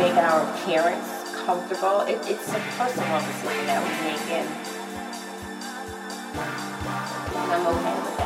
Make our appearance comfortable. It, it's a personal decision that we make. And I'm okay with that.